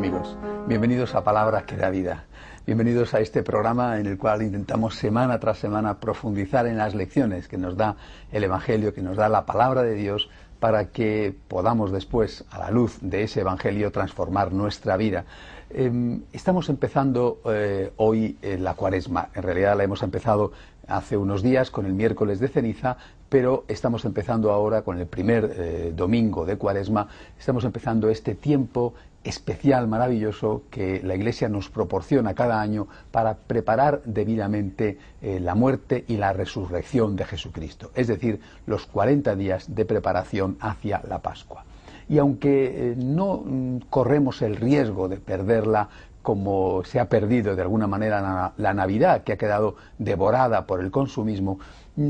Amigos, bienvenidos a Palabras que da vida. Bienvenidos a este programa en el cual intentamos semana tras semana profundizar en las lecciones que nos da el Evangelio, que nos da la palabra de Dios para que podamos después, a la luz de ese Evangelio, transformar nuestra vida. Em, estamos empezando eh, hoy la cuaresma. En realidad la hemos empezado hace unos días con el miércoles de ceniza, pero estamos empezando ahora con el primer eh, domingo de cuaresma. Estamos empezando este tiempo especial, maravilloso, que la Iglesia nos proporciona cada año para preparar debidamente eh, la muerte y la resurrección de Jesucristo, es decir, los 40 días de preparación hacia la Pascua. Y aunque eh, no mm, corremos el riesgo de perderla como se ha perdido de alguna manera la Navidad, que ha quedado devorada por el consumismo,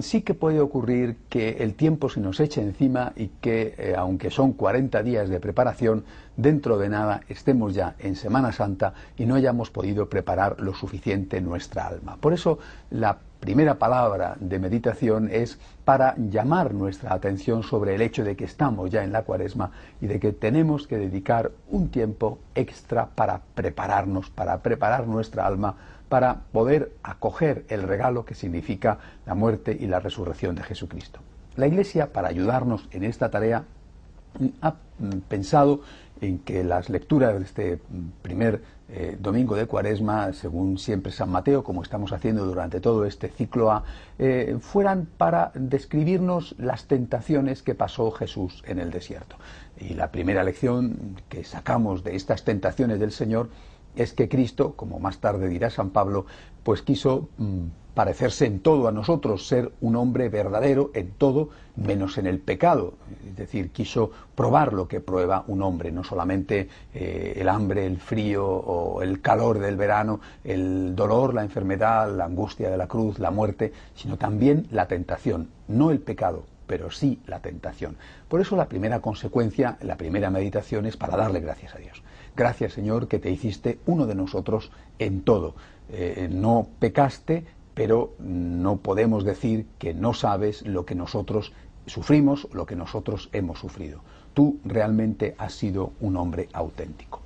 sí que puede ocurrir que el tiempo se nos eche encima y que, eh, aunque son 40 días de preparación, dentro de nada estemos ya en Semana Santa y no hayamos podido preparar lo suficiente nuestra alma. Por eso la primera palabra de meditación es para llamar nuestra atención sobre el hecho de que estamos ya en la cuaresma y de que tenemos que dedicar un tiempo extra para prepararnos, para preparar nuestra alma para poder acoger el regalo que significa la muerte y la resurrección de Jesucristo. La Iglesia, para ayudarnos en esta tarea, ha pensado en que las lecturas de este primer eh, domingo de Cuaresma, según siempre San Mateo, como estamos haciendo durante todo este ciclo A, eh, fueran para describirnos las tentaciones que pasó Jesús en el desierto. Y la primera lección que sacamos de estas tentaciones del Señor es que Cristo, como más tarde dirá San Pablo, pues quiso mm, parecerse en todo a nosotros, ser un hombre verdadero en todo, menos en el pecado. Es decir, quiso probar lo que prueba un hombre, no solamente eh, el hambre, el frío o el calor del verano, el dolor, la enfermedad, la angustia de la cruz, la muerte, sino también la tentación, no el pecado, pero sí la tentación. Por eso la primera consecuencia, la primera meditación es para darle gracias a Dios. Gracias Señor que te hiciste uno de nosotros en todo. Eh, no pecaste, pero no podemos decir que no sabes lo que nosotros sufrimos, lo que nosotros hemos sufrido. Tú realmente has sido un hombre auténtico.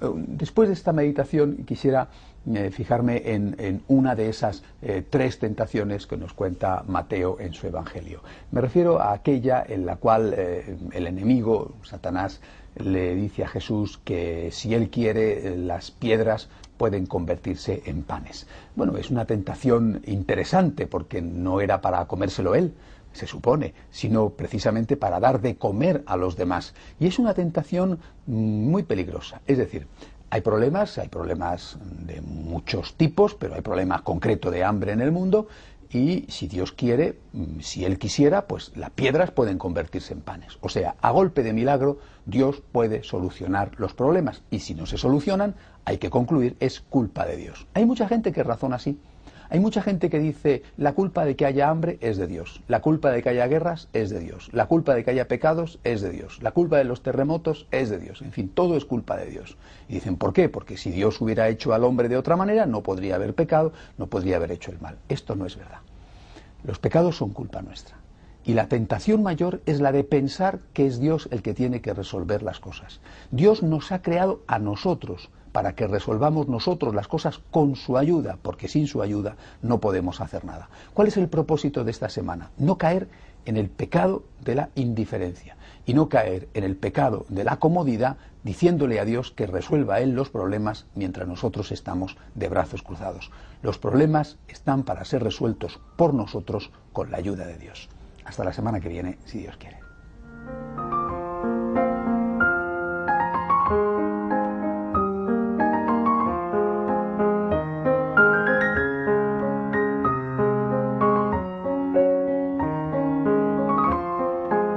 Eh, después de esta meditación quisiera eh, fijarme en, una de esas tres tentaciones que nos cuenta Mateo en su Evangelio. Me refiero a aquella en la cual el enemigo, Satanás, le dice a Jesús que si él quiere las piedras pueden convertirse en panes. Bueno, es una tentación interesante porque no era para comérselo él, se supone, sino precisamente para dar de comer a los demás. Y es una tentación muy peligrosa. Es decir, hay problemas, hay problemas de muchos tipos, pero hay problemas concretos de hambre en el mundo y si Dios quiere, mm, si Él quisiera, pues las piedras pueden convertirse en panes. O sea, a golpe de milagro, Dios puede solucionar los problemas y si no se solucionan, hay que concluir, es culpa de Dios. Hay mucha gente que razona así. Hay mucha gente que dice la culpa de que haya hambre es de Dios, la culpa de que haya guerras es de Dios, la culpa de que haya pecados es de Dios, la culpa de los terremotos es de Dios, en fin, todo es culpa de Dios. Y dicen, ¿por qué? Porque si Dios hubiera hecho al hombre de otra manera, no podría haber pecado, no podría haber hecho el mal. Esto no es verdad. Los pecados son culpa nuestra. Y la tentación mayor es la de pensar que es Dios el que tiene que resolver las cosas. Dios nos ha creado a nosotros para que resolvamos nosotros las cosas con su ayuda, porque sin su ayuda no podemos hacer nada. ¿Cuál es el propósito de esta semana? No caer en el pecado de la indiferencia y no caer en el pecado de la comodidad diciéndole a Dios que resuelva Él los problemas mientras nosotros estamos de brazos cruzados. Los problemas están para ser resueltos por nosotros con la ayuda de Dios. Hasta la semana que viene, si Dios quiere.